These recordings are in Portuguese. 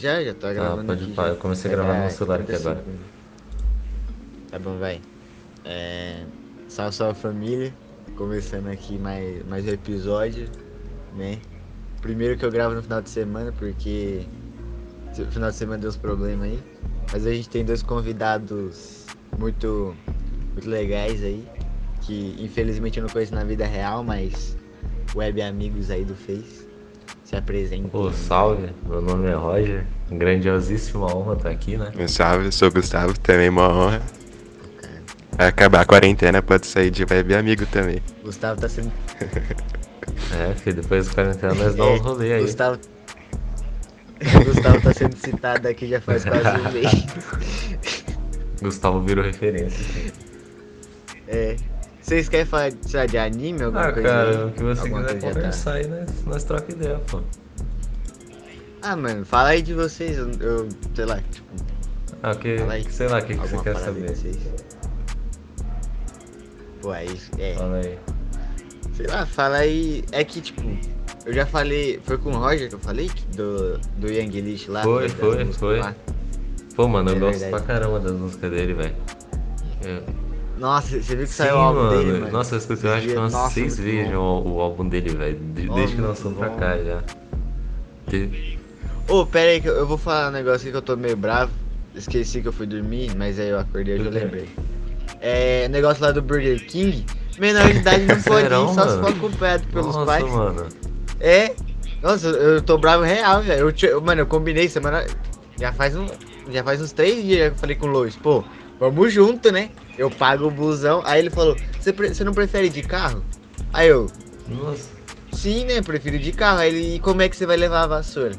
Já, já tô Ah, gravando pode aqui. pá, já. eu comecei a gravar no celular aqui 30 agora. Tá bom, vai. É... Salve, salve família. Começando aqui mais, mais um episódio, né? Primeiro que eu gravo no final de semana, porque no final de semana deu uns problemas aí. Mas a gente tem dois convidados muito, muito legais aí, que infelizmente eu não conheço na vida real, mas web amigos aí do Face. Se apresentem. Pô, salve, meu nome é Roger. Grandiosíssima honra estar aqui, né? Um salve, sou Gustavo, também uma honra. Vai acabar a quarentena, pode sair de web amigo também. Gustavo tá sendo É, filho, depois do quarentena nós dá uns rolê aí. Gustavo... Gustavo tá sendo citado aqui já faz quase um mês. Gustavo virou referência. É. Vocês querem falar sei lá, de anime? Alguma Ah, coisa cara, o que você Alguma quiser já tá? conversar aí, nós, nós troca ideia, pô. Ah, mano, fala aí de vocês. Eu, eu sei lá, tipo, Ah, que, Fala aí. sei lá, o que, que você quer saber? Pô, aí, é. Fala aí. Sei lá, fala aí. É que, tipo, eu já falei. Foi com o Roger que eu falei? Do, do Young List lá? Foi, foi, foi. lá. Pô, mano, eu É gosto verdade. pra caramba das músicas dele, velho. Eu- Nossa, você viu que Sim, saiu o álbum mano. dele, mano? Nossa, eu escutei, eu acho que Nossa, umas seis muito vezes o, o álbum dele, velho. de- Nossa, Desde que lançou pra cá já. Ô, pera aí que eu, vou falar um negócio aqui que eu tô meio bravo. Esqueci que eu fui dormir, mas aí eu acordei e eu lembrei. É, negócio lá do Burger King. Menor de idade não pode ir, só se mano? for acompanhado pelos Nossa, pais. mano. É. Nossa, eu, tô bravo real, velho. Eu, mano, eu combinei semana. Já faz um. Já faz uns três dias que eu falei com o Lois, pô, vamos junto, né? Eu pago o busão. Aí ele falou, você não prefere de carro? Aí eu, Nossa. Sim, né? Prefiro ir de carro. Aí ele, e como é que você vai levar a vassoura?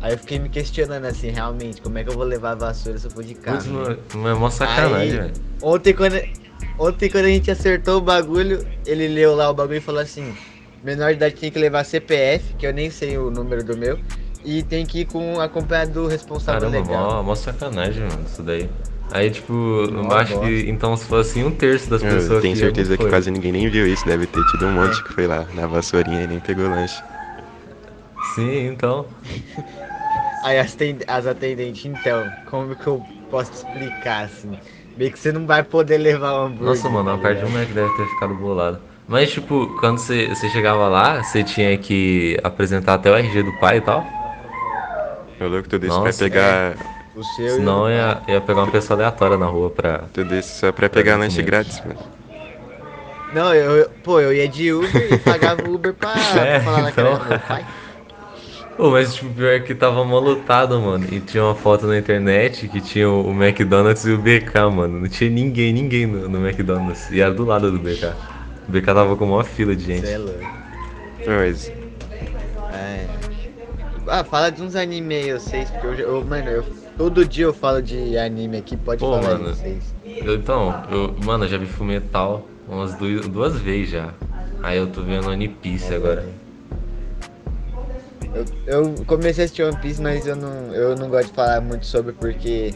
Aí eu fiquei me questionando assim, realmente, como é que eu vou levar a vassoura se eu for de carro? Putz, né? mano, é mó sacanagem, velho. Ontem quando, ontem quando a gente acertou o bagulho, ele leu lá o bagulho e falou assim, menor de idade tem que levar CPF, que eu nem sei o número do meu, e tem que ir com acompanhado do responsável Caramba, legal. mó, mó sacanagem, mano, isso daí. Aí, tipo, eu acho bosta. que, então, se fosse assim, um terço das Eu pessoas tenho que certeza que foi. quase ninguém nem viu isso, deve ter tido um monte É. que foi lá na vassourinha e nem pegou lanche. Sim, então. Aí as, as atendentes, então, como que eu posso explicar assim? Meio que você não vai poder levar o hambúrguer. Nossa, mano, tá a parte de um? Mac deve ter ficado bolado. Mas, tipo, quando você, você chegava lá, você tinha que apresentar até o RG do pai e tal. Ô louco, tudo isso Nossa, pra pegar. O seu Senão ia, ia pegar uma pessoa aleatória na rua pra. Tudo isso só pra pegar lanche mesmo. grátis, mano. Não, eu, eu- pô, eu ia de Uber e pagava o Uber pra, É, pra falar na então. cara do meu pai. Pô, mas tipo, pior que tava mó lotado, mano. E tinha uma foto na internet que tinha o o McDonald's e o BK, mano. Não tinha ninguém, ninguém no, no McDonald's. E era do lado do BK. O BK tava com uma fila de gente. Cê é louco. Mas, É. Ah, fala de uns anime aí, vocês, porque eu, já- eu- mano, eu, todo dia eu falo de anime aqui, pode Pô, falar mano. vocês. Eu- então, eu, mano, eu já vi Fullmetal umas duas, duas vezes já. Aí eu tô vendo One Piece agora. Eu, eu comecei a assistir One Piece, mas eu não, eu não gosto de falar muito sobre porque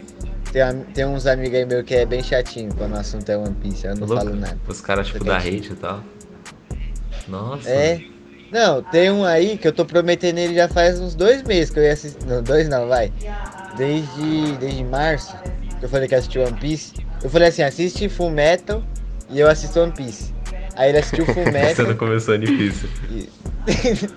tem, tem uns amigos aí meus que é bem chatinho quando o assunto é One Piece, eu não Louco. falo nada. Os caras, tipo, da hate e tal. Nossa. É. Não, tem um aí que eu tô prometendo ele já faz uns dois meses que eu ia assistir. Não, dois não, vai. Desde, desde março, que eu falei que ia assistir One Piece. Eu falei assim, assiste Full Metal e eu assisto One Piece. Aí ele assistiu Full Você Metal. não começou One Piece. e...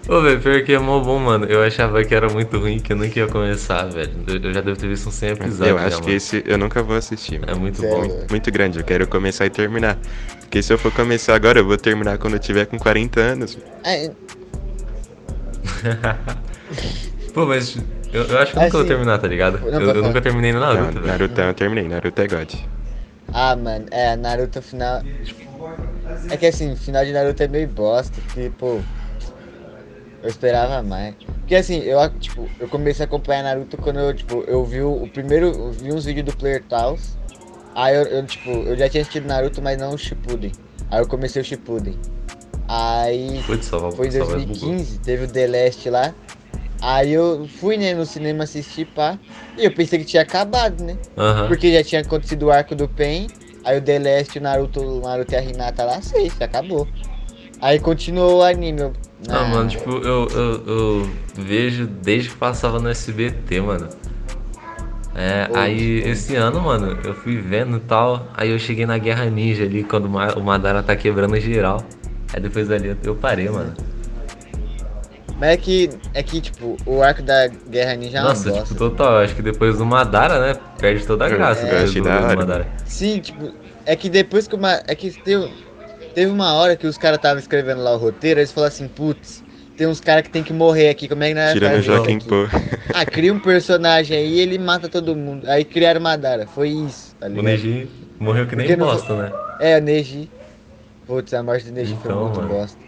Ô, velho, pior que é mó bom, mano. Eu achava que era muito ruim, que eu nunca ia começar, velho. Eu, já devo ter visto uns 100 episódios. eu já, acho que mano. esse eu nunca vou assistir, É mano. muito Sério? bom. Muito, grande, eu quero começar e terminar. Porque se eu for começar agora, eu vou terminar quando eu tiver com 40 anos. Pô, mas eu, eu acho que eu nunca vou terminar, tá ligado? não, Eu, eu nunca terminei no Naruto, Não, velho. Naruto eu terminei, Naruto é God. ah, mano, é, Naruto final. É que assim, final de Naruto é meio bosta, pô. Eu esperava mais. Porque assim, eu tipo, eu comecei a acompanhar Naruto quando eu, tipo, eu vi o, primeiro. Eu vi uns vídeos do Player Taos. Aí eu, eu, tipo, eu já tinha assistido Naruto, mas não o Shippuden. Aí eu comecei o Shippuden. Aí Putz, foi em só vai 2015, teve o The Last lá. Aí eu fui, né, no cinema assistir, pá. E eu pensei que tinha acabado, né? Porque já tinha acontecido o arco do Pen. Aí o The Last, o Naruto, o Naruto e a Hinata lá, sei, já acabou. Aí continuou o anime. Não, Ah, mano, tipo, eu, eu, eu vejo desde que passava no SBT, mano. É, aí esse ano, mano, eu fui vendo e tal. Aí eu cheguei na Guerra Ninja ali, quando o Ma- o Madara tá quebrando geral. Aí depois dali eu- eu parei, mano. Mas é que, é que, tipo, o arco da Guerra Ninja é uma Nossa, bosta. tipo, total, acho que depois do Madara, né, perde toda a Eu graça é, do- achei do, do. Madara. Sim, tipo, é que depois que uma. É que teve, teve uma hora que os caras estavam escrevendo lá o roteiro, eles falaram assim, putz, tem uns caras que tem que morrer aqui, como é que nós Tirando o Joaquim aqui? Pô. Ah, cria um personagem aí e ele mata todo mundo. Aí criaram Madara, foi isso, tá O ligado? Neji morreu que nem Porque não- bosta, né? É, o Neji. Putz, a morte do Neji foi Então, muito mano. bosta.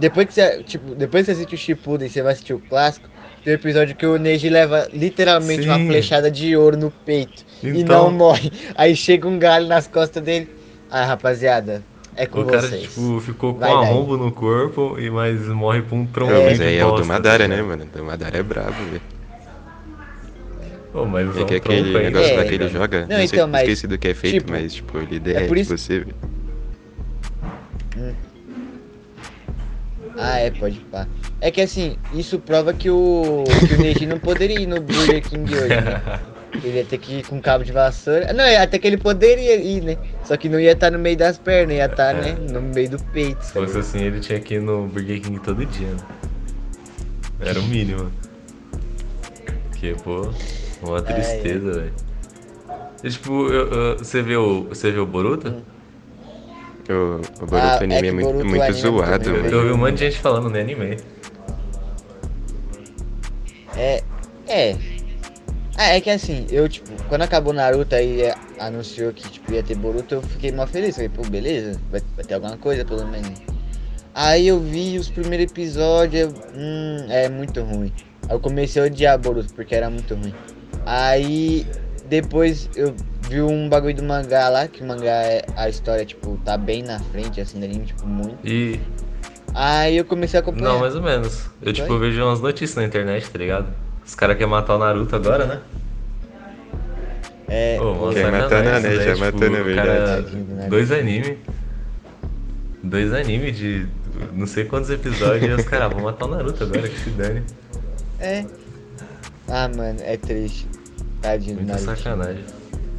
Depois que você, tipo, depois que você assiste o Shippuden e você vai assistir o clássico, tem um episódio que o Neji leva literalmente uma Sim. flechada de ouro no peito e Então- não morre. Aí chega um galho nas costas dele. Ah, rapaziada, é com O cara, vocês. tipo, ficou com Vai, um daí. arrombo no corpo, e mas morre por um trombinho Não, mas aí é o do bosta, Madara, tá né, mano? O do Madara é brabo, velho. Pô, mas É é que um aquele tronco ainda, negócio É. lá que ele cara. joga, Não, não, sei, então, mas, esqueci do que é feito, tipo, mas tipo, ele derrete por isso- você, velho. Ah, é, pode pá. É que assim, isso prova que o, que o Neji não poderia ir no Burger King hoje, né? Ele ia ter que ir com cabo de vassoura. Não, até que ele poderia ir, né? Só que não ia estar no meio das pernas, ia estar, né? No meio do peito. Se fosse assim, ele tinha que ir no Burger King todo dia, né? Era o mínimo. Porque, pô, uma tristeza, velho. E, tipo, eu- eu- você viu, você viu o Boruto? O, o Boruto Ah, é anime que é, muito, Boruto muito anime é muito zoado, bem Eu, velho. eu vi um monte de gente falando, nem animei. É. É. Ah, é que assim, eu, tipo, quando acabou Naruto aí é, anunciou que tipo, ia ter Boruto, eu fiquei mó feliz. Falei, pô, beleza, vai, vai ter alguma coisa pelo menos. Aí eu vi os primeiros episódios, eu, hum, é muito ruim. Aí eu comecei a odiar Boruto porque era muito ruim. Aí depois eu vi um bagulho do mangá lá, que o mangá é a história, tipo, tá bem na frente, assim, do anime, tipo, muito. E. Aí eu comecei a acompanhar. Não, mais ou menos. Eu, tipo, Foi? vejo umas notícias na internet, tá ligado? Os caras querem matar o Naruto agora, né? É, Pô, uma Quer matar, né, isso né? daí, Já tipo, matou, na o verdade. cara- do Naruto. Dois anime. Dois anime de não sei quantos episódios e os caras vão matar o Naruto agora, que se dane. É. Ah, mano, é triste. Tadinho do Muita Naruto. sacanagem.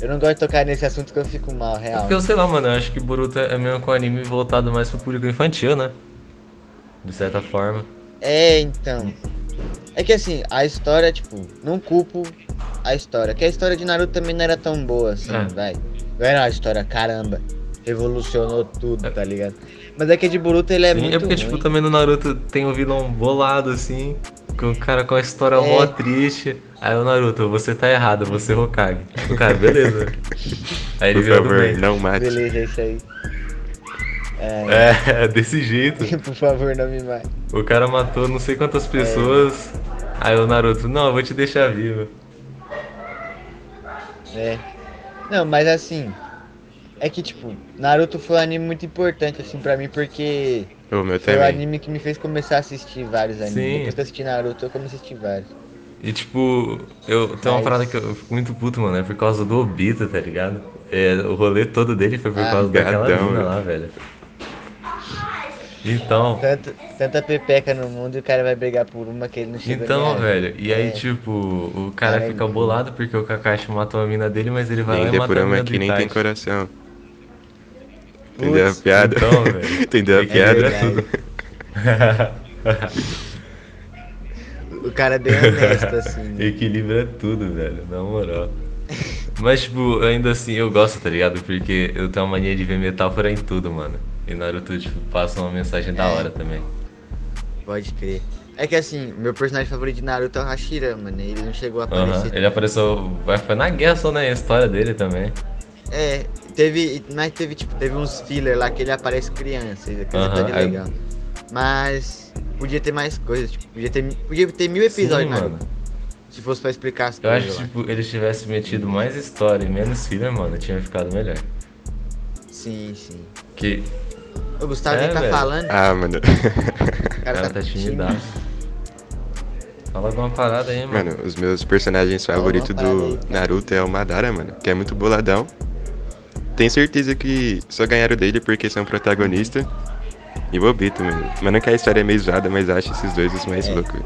Eu não gosto de tocar nesse assunto que eu fico mal, É real. porque eu sei lá, mano, eu acho que Boruto é mesmo com anime voltado mais pro público infantil, né? De certa forma. É, então. É que assim, a história, tipo, não culpo a história. Que a história de Naruto também não era tão boa, assim, É. vai. Não era uma história, caramba, revolucionou tudo, tá ligado? Mas é que de Boruto ele é Sim, muito é porque, tipo, ruim. também no Naruto tem o vilão bolado, assim, o cara com a história É. mó triste. Aí o Naruto, você tá errado, você é Hokage. O cara, beleza. Aí ele Por favor, não mate. Beleza, é isso aí. É, É, desse jeito. por favor, não me mate. O cara matou não sei quantas pessoas. Aí o Naruto, não, eu vou te deixar vivo. É. Não, mas assim. É que, tipo, Naruto foi um anime muito importante, assim, pra mim, porque O meu foi o também. anime que me fez começar a assistir vários animes. Sim. Depois que eu assisti Naruto, eu comecei a assistir vários. E tipo, eu tem uma Mas- parada que eu fico muito puto, mano, é por causa do Obito, tá ligado? É, o rolê todo dele foi por Ah, causa daquela mina velho. lá, velho. Então, Tanto, tanta pepeca no mundo e o cara vai brigar por uma que ele não chegou então, velho, e aí É. tipo, o cara Cara, fica é- bolado porque o Kakashi matou a mina dele, mas ele vai lá Nem e mata a mina aqui do nem tem coração. Entendeu a Putz, piada? então, velho. Entendeu a Equilíbrio piada? é tudo. O cara é bem honesto, assim. né? Equilíbrio é tudo, velho, na moral. Mas, tipo, ainda assim eu gosto, tá ligado? Porque eu tenho uma mania de ver metáfora em tudo, mano. E Naruto, tipo, passa uma mensagem da É. hora também. Pode crer. É que assim, meu personagem favorito de Naruto é o Hashirama, né? Ele não chegou a aparecer. Ele apareceu. Foi na guerra só, né? A história dele também. É, teve. Mas teve, tipo, teve uns filler lá que ele aparece criança. Isso aqui Aham, tá de aí- legal. Mas podia ter mais coisas, tipo, podia ter, podia ter mil episódios, Sim, mano. mano. Se fosse pra explicar as Eu acho coisas. que, lá. tipo, eles tivessem metido mais história e menos filler, mano, tinha ficado melhor. Sim, sim. Que. O Gustavo É, nem tá velho. falando. Ah, mano. o O cara tá timidado. Fala alguma parada aí, mano. Mano, os meus personagens favoritos do aí. Naruto é o Madara, mano, que é muito boladão. Tenho certeza que só ganharam dele porque são protagonistas. E o Obito, mano. Mas não que a história é meio zoada, mas eu acho esses dois os mais É. loucos.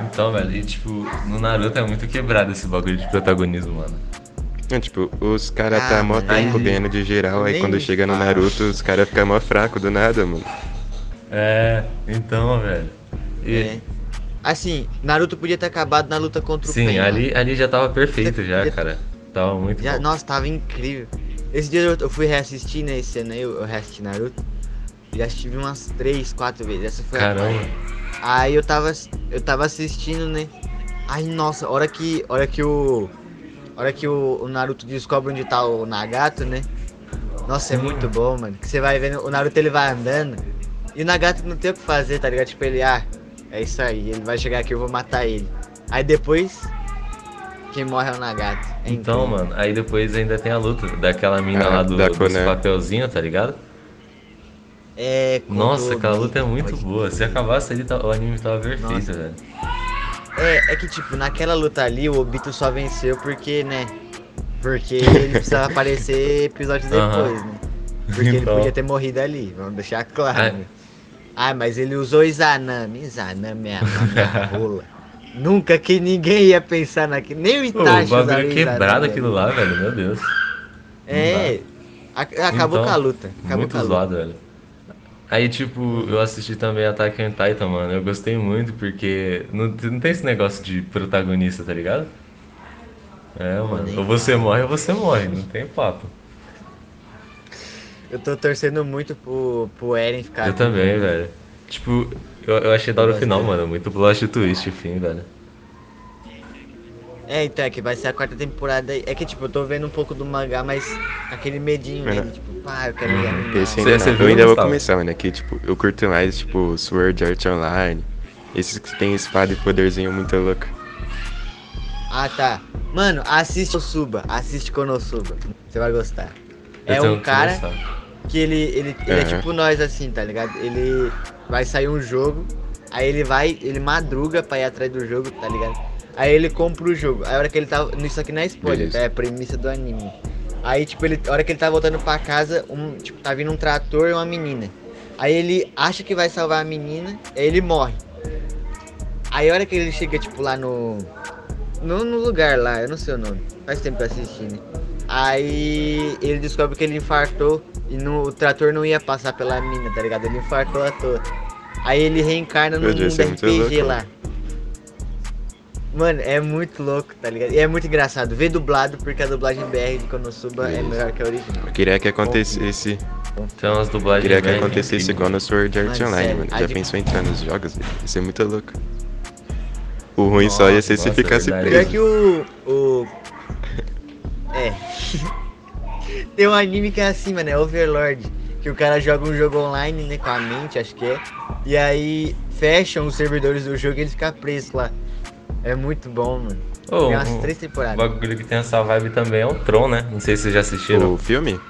Então, velho, e tipo, no Naruto é muito quebrado esse bagulho de protagonismo, mano. Não, tipo, os caras Ah, tá mó tempo ganhando de geral, aí quando chega no. Naruto, os caras ficam mó fraco do nada, mano. É, então, velho. E- É. Assim, Naruto podia ter acabado na luta contra o Sim, ali, ali já tava perfeito Já- cara. Tava muito Já, bom. nossa, tava incrível. Esse dia eu, eu fui reassistir, né, esse ano aí, eu, reassisti Naruto. Já assisti umas 3, 4 vezes. Essa foi a Caramba. quarta. Aí eu tava, eu tava assistindo, né? Aí, nossa, hora que, hora que o, hora que o, o Naruto descobre onde tá o Nagato, né? Nossa, é muito bom, mano. Que você vai vendo, o Naruto ele vai andando e o Nagato não tem o que fazer, tá ligado? Tipo, ele, ah, é isso aí, ele vai chegar aqui, eu vou matar ele. Aí depois, quem morre é o Nagato. É Então, incrível. mano, aí depois ainda tem a luta daquela mina Ah, lá do, da dos Conan. papelzinhos, tá ligado? É, Nossa, aquela luta é muito boa. Se acabasse ali, tá- o anime tava perfeito, Nossa. velho. É, é que tipo, naquela luta ali o Obito só venceu porque, né? Porque ele precisava aparecer episódios depois, né? Porque ele Então. podia ter morrido ali, vamos deixar claro. É. né? Ah, mas ele usou Izanami. Izanami é a rola. Nunca que ninguém ia pensar naquilo. Nem o Pô, o Itachi usava bagulho quebrado Izanami aquilo lá, velho, meu Deus. É. Acabou Então, com a luta. Acabou muito com a luta. zoado, velho. Aí, tipo, eu assisti também Attack on Titan, mano. Eu gostei muito porque não, não tem esse negócio de protagonista, tá ligado? É, mano. Ou você morre ou você morre, não tem papo. Eu tô torcendo muito pro, pro Eren ficar. Eu também, velho. Tipo, eu, eu achei da hora o final, gostei. mano. Muito plot twist, enfim, velho. É, então é que vai ser a quarta temporada. aí. É que tipo, eu tô vendo um pouco do mangá, mas aquele medinho, né? É. Tipo, pá, eu quero ver Uhum. Esse ainda cê não. viu, Eu ainda vou começar, mano. Aqui, tipo, eu curto mais, tipo, Sword Art Online. Esses que tem espada e poderzinho muito louco. Ah, tá. Mano, assiste o Suba, assiste Konosuba. Você vai gostar. Eu É um que cara começar. Que ele, ele, ele é Aham. tipo nós assim, tá ligado? Ele vai sair um jogo, aí ele vai, ele madruga pra ir atrás do jogo, tá ligado? Aí ele compra o jogo. Aí a hora que ele tá. Isso aqui não é spoiler, tá? É a premissa do anime. Aí, tipo, ele, a hora que ele tá voltando pra casa, um, tipo, tá vindo um trator e uma menina. Aí ele acha que vai salvar a menina, aí ele morre. Aí a hora que ele chega, tipo, lá no. No, no lugar lá, eu não sei o nome. Faz tempo que eu assisti, né? Aí ele descobre que ele infartou e no, o trator não ia passar pela mina, tá ligado? Ele infartou à toa. Aí ele reencarna no mundo isso é RPG louco, lá. Mano, é muito louco, tá ligado? E é muito engraçado. Vê dublado, porque a dublagem BR de Konosuba é Beleza. melhor que a original. Eu queria que acontecesse. Tem umas dublagens. Queria que bem acontecesse igual no Sword Art Mano, Online, sério, mano. Já de- pensou em entrar nos jogos? Isso é muito louco. O ruim só ia ser se Nossa, ficasse. Pior preso. que o. o... Tem um anime que é assim, mano, é Overlord. Que o cara joga um jogo online, né, com a mente, acho que é. E aí fecham os servidores do jogo e ele fica preso lá. É muito bom, mano. Ô, Tem umas um- três O temporadas. bagulho que tem essa vibe também é o Tron, né? Não sei se vocês já assistiram. O filme?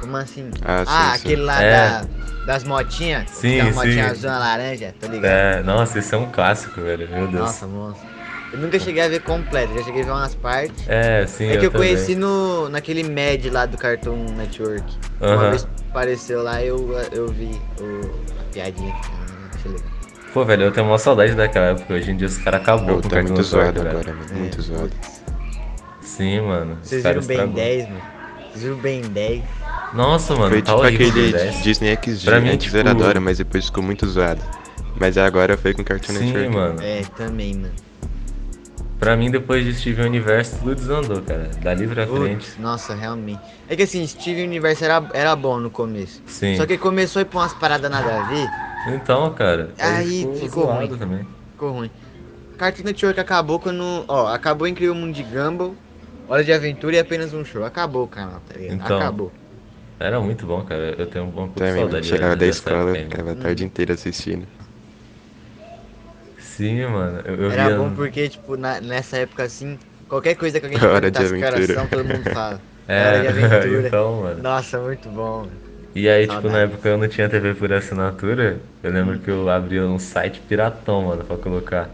Como assim? Ah, sim, Ah, sim. aquele lá É. da, das motinhas. Sim, Tem uma motinha sim. azul e laranja, tá ligado? É, nossa, esse é um clássico, velho. Meu Deus. Nossa, monstro. Eu nunca cheguei a ver completo, já cheguei a ver umas partes. É, sim. É que eu, também. conheci no, naquele Mad lá do Cartoon Network. Uma vez apareceu lá eu, eu vi o, a piadinha. Ah, achei legal. Pô, velho, eu tenho uma saudade daquela época. Hoje em dia os caras acabou Pô, com o tá Cartoon muito zoado velho. agora, mano. É, Muito zoado. putz. Sim, mano. Vocês viram caras Ben estragou. 10, mano? Vocês viram Ben 10? Nossa, mano, Foi tá tipo aquele o Ben 10. Disney XD. Pra mim, tipo- era da hora, mas depois ficou muito zoado. Mas agora foi com Cartoon Sim, Network. mano. É, também, mano. Pra mim, depois de Steven Universe, tudo desandou, cara. Dali pra frente. Putz, nossa, realmente. É que assim, Steven Universe era, era bom no começo. Sim. Só que começou a ir pra umas paradas nada a ver, Então, cara. Aí ficou, ficou ruim. também. ficou ruim. Cartoon Network acabou quando. Ó, acabou Incrível Mundo de Gumball, Hora de Aventura e apenas um show. Acabou o canal, tá ligado? Então, acabou. Era muito bom, cara. Eu tenho um pouco de saudade. Chegava velho, da escola, ficava a tarde inteira assistindo. Sim, mano. Eu, eu Era via... bom porque, tipo, na- nessa época assim, qualquer coisa que alguém perguntasse Aventura. coração, todo mundo fala. É, Hora de Aventura. então, mano. Nossa, muito bom. mano. E aí, tipo, na época eu não tinha TV por assinatura. Eu lembro que eu abria um site piratão, mano, pra colocar.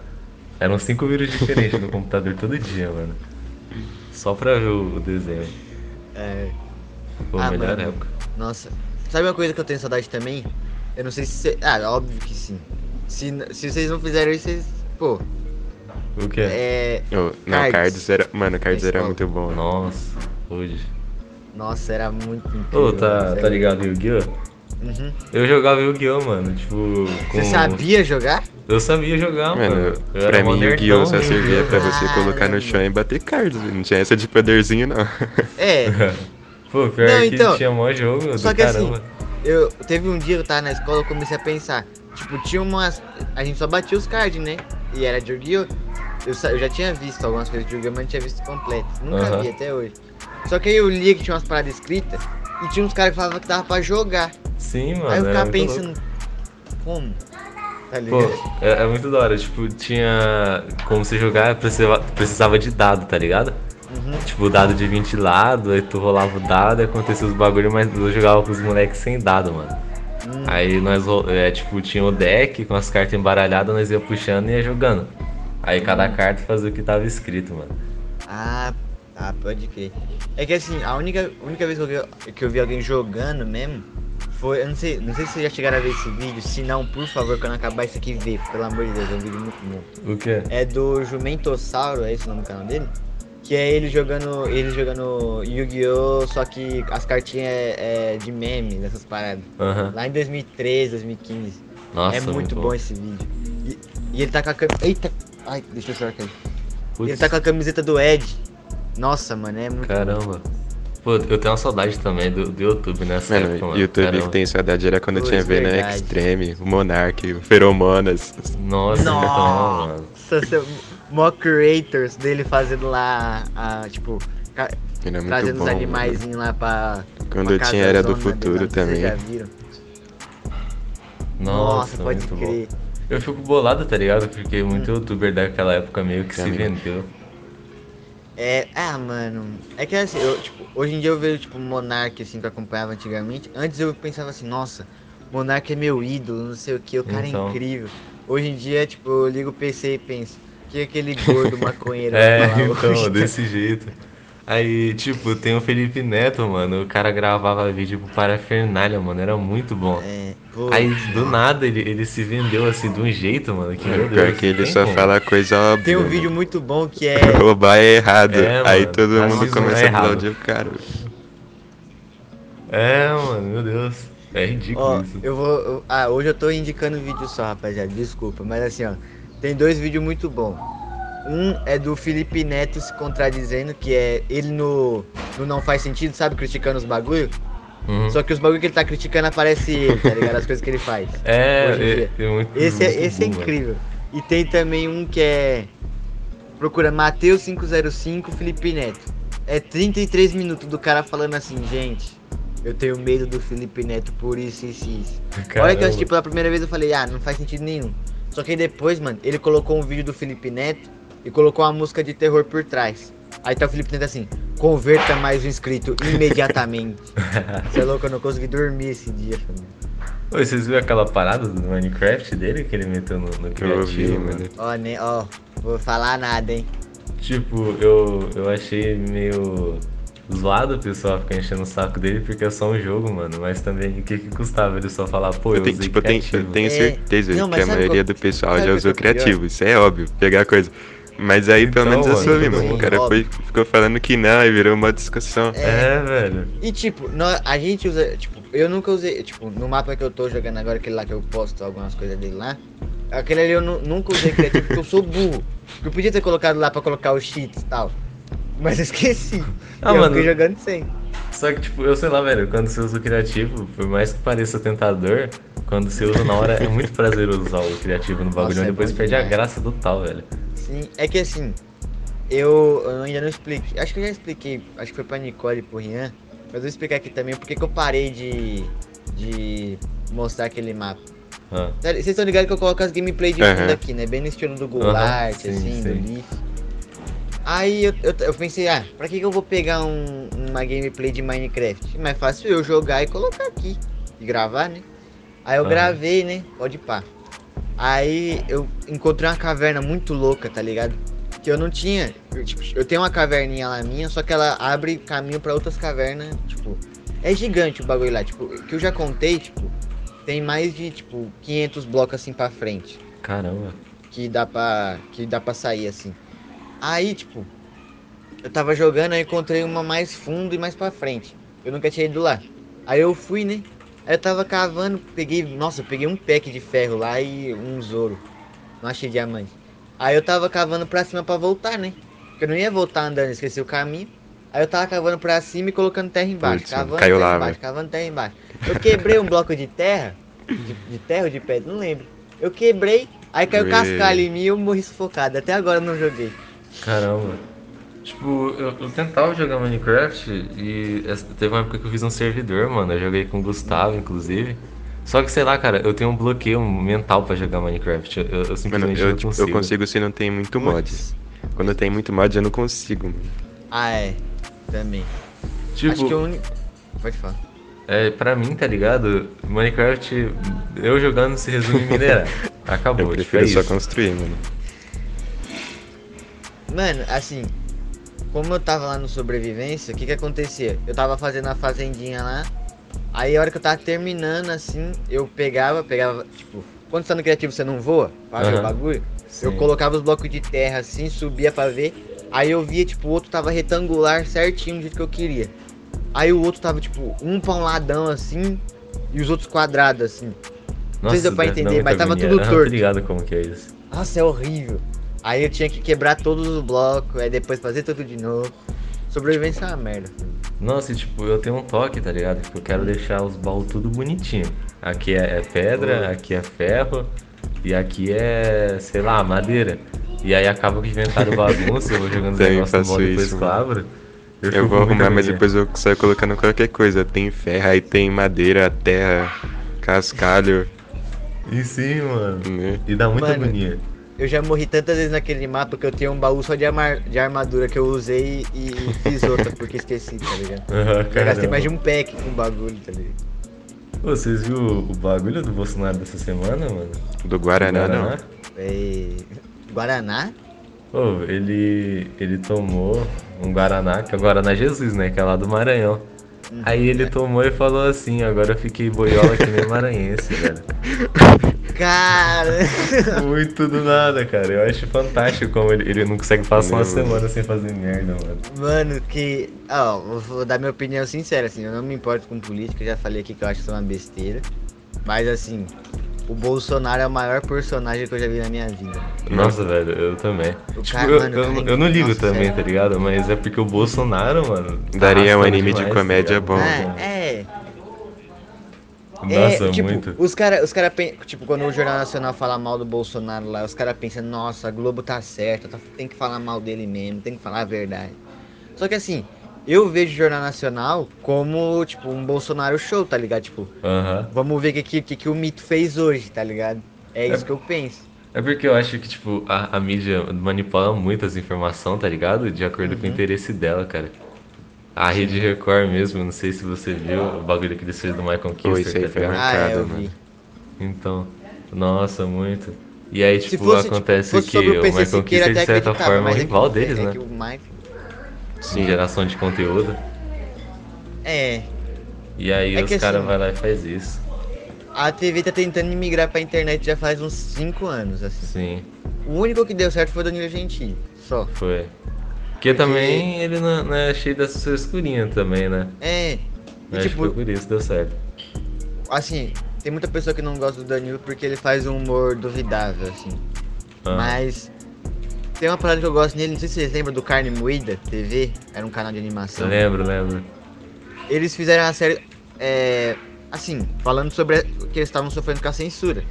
Eram cinco vírus diferentes no computador todo dia, mano. Só pra ver o, desenho. É, Pô, Ah, melhor mano. época. nossa. sabe uma coisa que eu tenho saudade também? Eu não sei se. Cê... Ah, óbvio que sim. Se, se vocês não fizeram isso, vocês. Pô. O que? É. Oh, não, Cards. Cards era. Mano, Cards era muito bom. né? Nossa, hoje. Nossa, era muito incrível. Ô, tá, sério. tá ligado Yu-Gi-Oh? Uhum. Eu jogava Yu-Gi-Oh, mano, tipo. Com... Você sabia jogar? Eu sabia jogar, mano. Mano, Eu pra mim, Yu-Gi-Oh! só servia pra você colocar no chão e bater cards. Não tinha essa de poderzinho, não. É. Pô, pior Não, que então, tinha mó jogo só do que assim, caramba. Eu teve um dia que eu tava na escola, eu comecei a pensar. Tipo, tinha umas. A gente só batia os cards, né? E era de Yu-Gi-Oh! Eu, eu já tinha visto algumas coisas de Yu-Gi-Oh! mas não tinha visto completo. Nunca Aham. vi até hoje. Só que aí eu lia que tinha umas paradas escritas e tinha uns caras que falavam que dava pra jogar. Sim, mano. aí eu era ficava pensando. louco. Como? Tá Pô, ligado? é, é muito da hora. Tipo, tinha. Como você jogar, precisava, precisava de dado, tá ligado? Uhum. Tipo, dado de 20 lados, aí tu rolava o dado e acontecia os bagulho, mas eu jogava com os moleques sem dado, mano. Hum. Aí nós, é, tipo, tinha o deck com as cartas embaralhadas, nós ia puxando e ia jogando. Aí cada Hum. carta fazia o que tava escrito, mano. Ah, tá, pode crer. É que assim, a única, única vez que eu, vi, que eu vi alguém jogando mesmo foi. Eu não sei, não sei se vocês já chegaram a ver esse vídeo. Se não, por favor, quando acabar isso aqui, vê, pelo amor de Deus, é um vídeo muito bom. O quê? É do Jumentossauro, é esse o nome do canal dele? Que é ele jogando. ele jogando Yu-Gi-Oh! Só que as cartinhas é, é de meme, dessas paradas. Aham. Lá em 2013, 2015. Nossa, é muito, bom. esse vídeo. E, e ele tá com a camiseta. Eita! Ai, deixa eu chorar aqui. Ele tá com a camiseta do Ed. Nossa, mano, é muito. Caramba. Pô, eu tenho uma saudade também do, do YouTube nessa Mano, época, mano. YouTube Caramba. que tem saudade era quando eu Putz, tinha Vena verdade. Extreme, o Monark, o Feromonas. Nossa, muito bom, mano. Nossa, seu- mó creators dele fazendo lá, a, tipo, ca- Era muito trazendo bom. os animaizinhos lá pra. Quando pra eu tinha Era do Futuro também. Vocês já viram? Nossa, pode muito crer. bom. Eu fico bolado, tá ligado? Porque muito youtuber daquela época meio que se vendeu. É, ah, mano. É que assim, eu, tipo, hoje em dia eu vejo, tipo, Monark, assim, que eu acompanhava antigamente. Antes eu pensava assim, nossa, Monark é meu ídolo, não sei o que, o cara Então. é incrível. Hoje em dia, tipo, eu ligo o PC e penso, que é aquele gordo maconheiro É, então, desse jeito. Aí, tipo, tem o Felipe Neto, mano. O cara gravava vídeo pro Parafernália, mano. Era muito bom. É, Aí, do nada, ele, ele se vendeu assim de um jeito, mano. Que, meu É, Pior Deus, que ele só como. fala coisa óbvia. tem um mano. vídeo muito bom que é. Roubar é errado. É, Aí mano, todo mundo começa é a aplaudir o cara. É, mano, meu Deus. É ridículo Ó, isso. eu vou. ah, hoje eu tô indicando vídeo só, rapaziada. Desculpa, mas assim, ó. Tem dois vídeos muito bons. Um é do Felipe Neto se contradizendo, que é ele no, no Não Faz Sentido, sabe? Criticando os bagulho. Uhum. Só que os bagulho que ele tá criticando aparece ele, tá ligado? As coisas que ele faz. É, é, é muito Esse é, muito esse é bom, mano. incrível. E tem também um que é. Procura Mateus 505 Felipe Neto. É 33 minutos do cara falando assim, gente. Eu tenho medo do Felipe Neto por isso, isso e isso. Olha que eu assisti pela primeira vez eu falei, ah, não faz sentido nenhum. Só que depois, mano, ele colocou um vídeo do Felipe Neto e colocou uma música de terror por trás. Aí tá o Felipe Neto assim, converta mais um inscrito imediatamente. Você é louco, eu não consegui dormir esse dia, família. Ô, vocês viram aquela parada do Minecraft dele que ele meteu no, no Que eu ouvi, criativo, mano. Ó, né, ó, vou falar nada, hein. Tipo, eu, eu achei meio zoado o pessoal ficar enchendo o saco dele porque é só um jogo, mano. Mas também, o que que custava ele só falar, pô, eu, Eu tenho, usei tipo, eu tenho, eu criativo. tenho É, certeza não, que a maioria qual- do pessoal sabe já qual usou que é o pior? criativo. Isso é óbvio, pegar coisa. Mas aí pelo Então, menos mano, assume, todo mano. O cara foi, ficou falando que não e virou uma discussão. É, velho. E tipo, nó- a gente usa, tipo, eu nunca usei, tipo, no mapa que eu tô jogando agora, aquele lá que eu posto algumas coisas dele lá, aquele ali eu nu- nunca usei criativo porque eu sou burro. Eu podia ter colocado lá pra colocar os cheats e tal. Mas eu esqueci. Ah, e eu mano. fiquei jogando sem. Só que, tipo, eu sei lá, velho, quando você usa o criativo, por mais que pareça tentador, quando você usa na hora é muito prazeroso usar o criativo no bagulho, Nossa, mas é depois perde a demais. graça do tal, velho. É que assim, eu, eu ainda não expliquei. Acho que eu já expliquei, acho que foi pra Nicole e pro Rian. Mas eu vou explicar aqui também porque que eu parei de, de mostrar aquele mapa. Ah, Vocês estão ligados que eu coloco as gameplay de Aham. fundo aqui, né? Bem no estilo do Goulart, sim, assim, do sim. Leaf. Aí eu, eu, eu pensei, ah, pra que, que eu vou pegar um- uma gameplay de Minecraft? Mais fácil eu jogar e colocar aqui. E gravar, né? Aí eu Aham. gravei, né? Pode pá. Aí eu encontrei uma caverna muito louca, tá ligado? Que eu não tinha. Eu, tipo, eu tenho uma caverninha lá minha, só que ela abre caminho pra outras cavernas, tipo. É gigante o bagulho lá, tipo, que eu já contei, tipo, tem mais de, tipo, 500 blocos assim pra frente. Caramba. Que dá pra, que dá pra sair assim. Aí, tipo, eu tava jogando, aí encontrei uma mais fundo e mais pra frente. Eu nunca tinha ido lá. Aí eu fui, né? Aí eu tava cavando, peguei, nossa, eu peguei um pack de ferro lá e um ouro. Não achei diamante. Aí eu tava cavando pra cima pra voltar, né? Porque eu não ia voltar andando, esqueci o caminho. Aí eu tava cavando pra cima e colocando terra embaixo. Putz, cavando caiu terra lá, embaixo, velho. cavando terra embaixo. Eu quebrei um bloco de terra, de, de terra ou de pedra, não lembro. Eu quebrei, aí caiu cascalho em mim e eu morri sufocado. Até agora eu não joguei. Caramba. Tipo, eu, eu tentava jogar Minecraft e teve uma época que eu fiz um servidor, mano. Eu joguei com o Gustavo, inclusive. Só que, sei lá, cara, eu tenho um bloqueio mental pra jogar Minecraft. Eu, eu- eu Mano, simplesmente eu, não tipo, consigo. eu consigo se não tem muito mod. Putz. Quando tem muito mod, eu não consigo, mano. Ah, é. Também. Tipo, Acho que o único. Pode falar. é, pra mim, tá ligado? Minecraft, eu jogando se resume em minerar. Acabou, Eu tipo, prefiro é só isso. construir, mano. Mano, assim, como eu tava lá no sobrevivência, o que que acontecia? Eu tava fazendo a fazendinha lá, aí a hora que eu tava terminando, assim, eu pegava, pegava, tipo, quando você tá no criativo você não voa pra ver o bagulho? Eu Sim. colocava os blocos de terra assim, subia pra ver, aí eu via, tipo, o outro tava retangular certinho do jeito que eu queria. Aí o outro tava, tipo, um pra um ladão assim, e os outros quadrados assim. Não sei se deu pra entender, mas tava agonia. tudo torto. Tô ligado como que é isso. Nossa, é horrível. Aí eu tinha que quebrar todos os blocos, aí depois fazer tudo de novo. Sobrevivência é uma merda. Nossa, tipo, eu tenho um toque, tá ligado? Tipo, eu quero deixar os baús tudo bonitinho. Aqui é, é pedra, aqui é ferro, e aqui é, sei lá, madeira. E aí acaba que inventaram bagunça, eu vou jogando os negócios no modo depois esclavro. Eu fico vou arrumar, mas depois eu saio colocando qualquer coisa. Tem ferro, aí tem madeira, terra, cascalho, E sim, mano. né? E dá muita Mano, agonia. Eu já morri tantas vezes naquele mapa que eu tenho um baú só de, arma- de armadura que eu usei e, e fiz outra porque esqueci, tá ligado? Aham, Já gastei mais de um pack com bagulho, tá ligado? Vocês viram o bagulho do Bolsonaro dessa semana, mano? Do Guaraná, não. É... Guaraná? Ô, ele, ele tomou um Guaraná, que é o Guaraná Jesus, né? Que é lá do Maranhão. Uhum. Aí ele tomou e falou assim, agora eu fiquei boiola que nem maranhense, velho. Cara! Muito do nada, cara. Eu acho fantástico como ele, ele não consegue passar uma semana sem fazer merda, mano. Mano, que. Ó, vou- vou dar minha opinião sincera, assim, eu não me importo com política, já falei aqui que eu acho que isso é uma besteira. Mas assim, o Bolsonaro é o maior personagem que eu já vi na minha vida. Nossa, velho, eu também. Tipo, cara, eu, mano, eu, cara, eu não ligo nossa, também, sério. tá ligado? Mas é porque o Bolsonaro, mano. Daria um anime de demais, comédia tá bom. ligado? É, é. Nossa, é, tipo, muito. Os caras, os cara, tipo, quando o Jornal Nacional fala mal do Bolsonaro lá, os caras pensam, nossa, a Globo tá certa, tá- tem que falar mal dele mesmo, tem que falar a verdade. Só que assim, eu vejo o Jornal Nacional como, tipo, um Bolsonaro show, tá ligado? Tipo, vamos ver o que, que, que, o mito fez hoje, tá ligado? É isso que eu penso. É porque eu acho que, tipo, a, a mídia manipula muito as informações, tá ligado? De acordo Uhum. com o interesse dela, cara. A Rede Record mesmo, não sei se você viu o bagulho que eles fez do Michael Pô, isso Kister, aí tá foi ligado? Ah, é, marcado, mano. Então, nossa, muito. E aí, tipo, fosse, tipo, acontece fosse que o PC Michael Kister, de certa forma, é um mas é que- rival deles, é né? o Michael... Em geração de conteúdo. É, E aí É os caras assim- vão lá e faz isso. a TV tá tentando migrar pra internet já faz uns 5 anos, assim. Sim, O único que deu certo foi o Danilo Gentili, só. foi. Porque também ele não, não é cheio dessa frescurinha também, né? É, e Acho que tipo, foi por isso que deu certo. assim, tem muita pessoa que não gosta do Danilo porque ele faz um humor duvidável, assim. Ah, Mas tem uma parada que eu gosto nele, não sei se vocês lembram do Carne Moída TV, era um canal de animação. Lembro, lembro. Eles fizeram a série, é, assim, falando sobre que eles estavam sofrendo com a censura.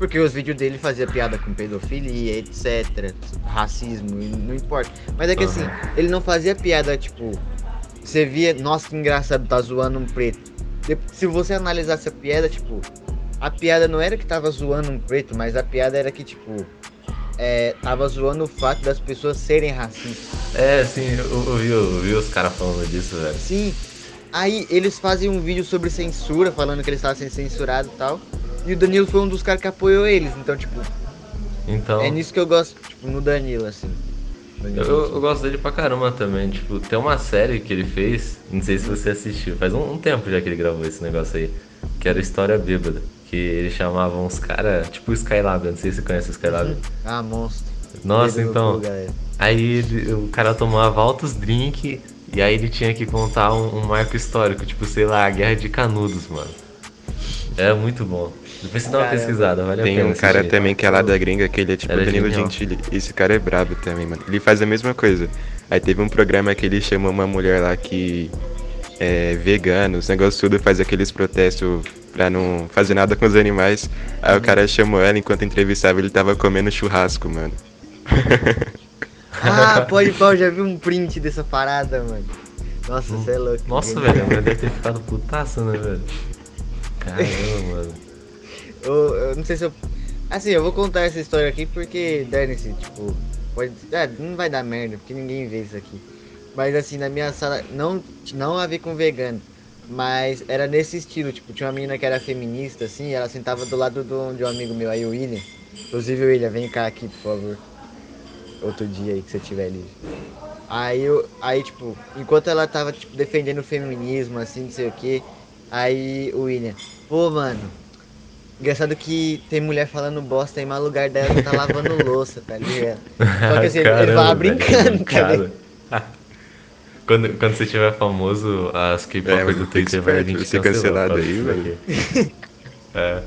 Porque os vídeos dele fazia piada com pedofilia, etc, racismo, não importa. Mas é que assim, ele não fazia piada, tipo, você via, nossa, que engraçado, tá zoando um preto. Se você analisasse a piada, tipo, a piada não era que tava zoando um preto, mas a piada era que, tipo, é, tava zoando o fato das pessoas serem racistas. É, sim, eu, eu vi, eu vi os caras falando disso, velho. Sim. Aí eles fazem um vídeo sobre censura, falando que eles estavam sendo censurados e tal. E o Danilo foi um dos caras que apoiou eles. Então, tipo, Então, é nisso que eu gosto, tipo, no Danilo, assim. Eu, eu- eu gosto dele pra caramba também. Tipo, tem uma série que ele fez, não sei se você assistiu, faz um, um tempo já que ele gravou esse negócio aí, que era História Bêbada. Que ele chamava uns caras, tipo o Skylab, não sei se você conhece o Skylab. Ah, monstro. Nossa, então. Aí ele- o cara tomava altos drink e aí ele tinha que contar um, um marco histórico, tipo, sei lá, a Guerra de Canudos, mano. Era muito bom. Depois você dá uma Caramba. pesquisada, vale a Tem pena um cara assistir. também que é lá da gringa, que ele é tipo Era Danilo genial. Gentili. Esse cara é brabo também, mano. Ele faz a mesma coisa. Aí teve um programa que ele chamou uma mulher lá que é vegana, os negócios tudo, faz aqueles protestos pra não fazer nada com os animais. Aí o cara chamou ela, enquanto entrevistava, ele tava comendo churrasco, mano. Ah, pode pau, já vi um print dessa parada, mano. Nossa, você é louco. Nossa, velho, a mulher deve ter ficado putaça, né, velho? Caramba, mano. Eu, eu não sei se eu. Assim, eu vou contar essa história aqui porque, dane-se, tipo, pode. Ah, não vai dar merda, porque ninguém vê isso aqui. Mas assim, na minha sala, não, não a ver com vegano, mas era nesse estilo, tipo, tinha uma menina que era feminista, assim, ela sentava do lado do, de um amigo meu, aí o William. Inclusive, William, vem cá aqui, por favor. Outro dia aí que você tiver livre. Aí eu, aí tipo, enquanto ela tava tipo, defendendo o feminismo, assim, não sei o que, aí o William, pô mano, engraçado que tem mulher falando bosta mas o lugar dela tá lavando louça, tá ligado? Só que assim, ele Caramba, tava velho, brincando, cara. ligado? Quando, quando você tiver famoso, as É, K-popers mas do Twitter vai vir ser cancelar cancelado aí, daqui. É.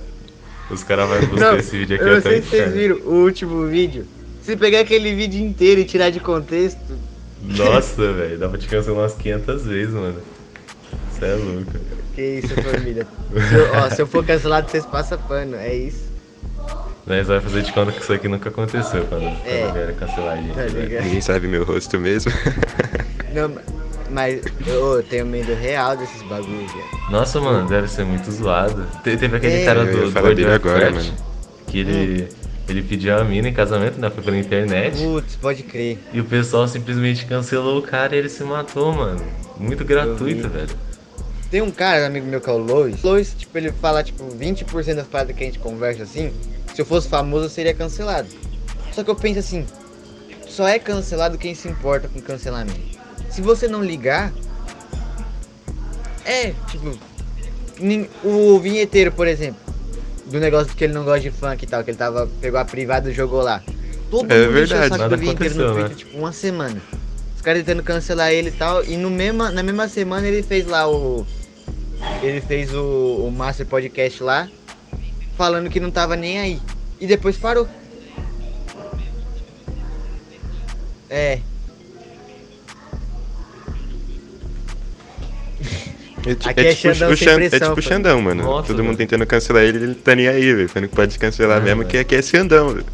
Os caras vão buscar Não, esse vídeo aqui eu não até sei o se vocês viram o último vídeo. Se pegar aquele vídeo inteiro e tirar de contexto, Nossa, velho, dá pra te cancelar umas 500 vezes, mano. Você é louco. Que isso, família. Se eu, ó, se eu for cancelado, vocês passam pano, é isso. Nós vai fazer de conta que isso aqui nunca aconteceu quando, É. quando vieram cancelar a gente. Tá ligado? Ninguém sabe meu rosto mesmo. Não, mas eu tenho medo real desses bagulhos, velho. Nossa, mano, deve ser muito zoado. Te- teve aquele É. cara do, do falar World agora, mano. que ele, ele pediu a mina em casamento, né? Foi pela internet. Putz, pode crer. E o pessoal simplesmente cancelou o cara e ele se matou, mano. Muito gratuito, velho. Tem um cara, amigo meu, que é o Lois. Lois, tipo, ele fala, tipo, 20% das paradas que a gente conversa assim. Se eu fosse famoso, eu seria cancelado. Só que eu penso assim, só é cancelado quem se importa com cancelamento. Se você não ligar, é, tipo, o vinheteiro, por exemplo, do negócio que ele não gosta de funk e tal, que ele tava, pegou a privada e jogou lá. Todo É mundo verdade. Nada do vinheteiro no Twitter, tipo, uma semana. Os caras tentando cancelar ele e tal, e no mesma, na mesma semana ele fez lá o. Ele fez o, o Master Podcast lá, falando que não tava nem aí. E depois parou. É, É, Aqui é é tipo, Xandão o Xan- é tipo o. Xandão, mano. Nossa, Todo mundo velho. tentando cancelar ele, ele tá nem aí, velho. Falando que pode cancelar Ah, mesmo, velho. que aqui é Xandão. velho.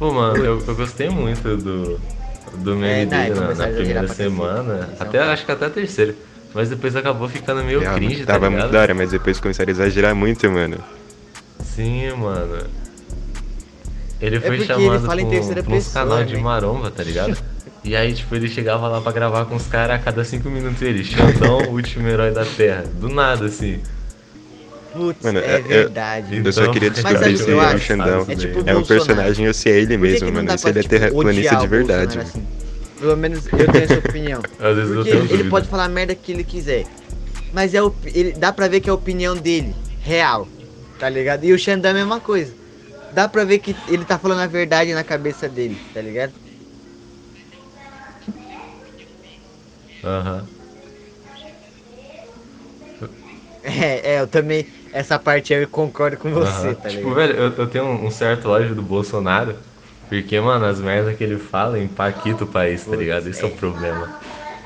Pô, mano, eu, eu gostei muito do, do meme É, não, dele na, na primeira semana. Até, acho que até a terceira. Mas depois acabou ficando meio cringe, tá Tava ligado? muito da hora, mas depois começaram a exagerar muito, mano. Sim, mano. Ele foi porque ele chamado pra um- pessoa, canal de né? maromba, tá ligado? E aí, tipo, ele chegava lá pra gravar com os caras a cada cinco minutos ele, Xandão, o último herói da Terra. Do nada, assim. putz, Mano, é é- é- verdade. Eu só Então, queria Mas sabe descobrir o se eu o acho? Xandão É tipo é um personagem ou se é ele mesmo, mano. Se ele é tipo, terraplanista odiar de verdade. Bolsonaro, assim? Pelo menos eu tenho essa opinião. Às vezes eu Porque tenho ele, dúvida. pode falar a merda que ele quiser. Mas é o, ele, dá pra ver que é a opinião dele, real. Tá ligado? E o Xandão é a mesma coisa. Dá pra ver que ele tá falando a verdade na cabeça dele, tá ligado? Aham. É, é, eu também. Essa parte eu concordo com você, Aham. tá Tipo, ligado? velho, eu, eu tenho um, um certo ódio do Bolsonaro, porque, mano, as merdas que ele fala impactam o país, tá ligado? Isso é o é. problema.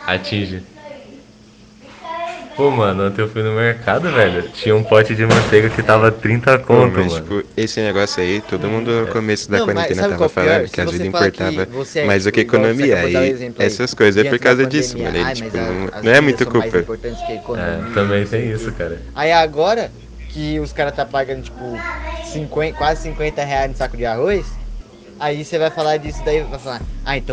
Atinge. Pô, mano, ontem eu fui no mercado, velho. Tinha um pote de manteiga que tava 30 Pô, conto, mas, mano. tipo, esse negócio aí, todo mundo no começo da Não, mas quarentena tava qual é o pior? falando que a que importava é, mais do que tipo, igual você economia. o Aí essas coisas é por causa disso, mano. Tipo, mas a- não, não é muito culpa. que É, também tem o isso, quê. cara. Aí agora que os caras tá pagando, tipo, 50, quase 50 reais no saco de arroz, aí você vai falar disso daí, vai falar, ah, então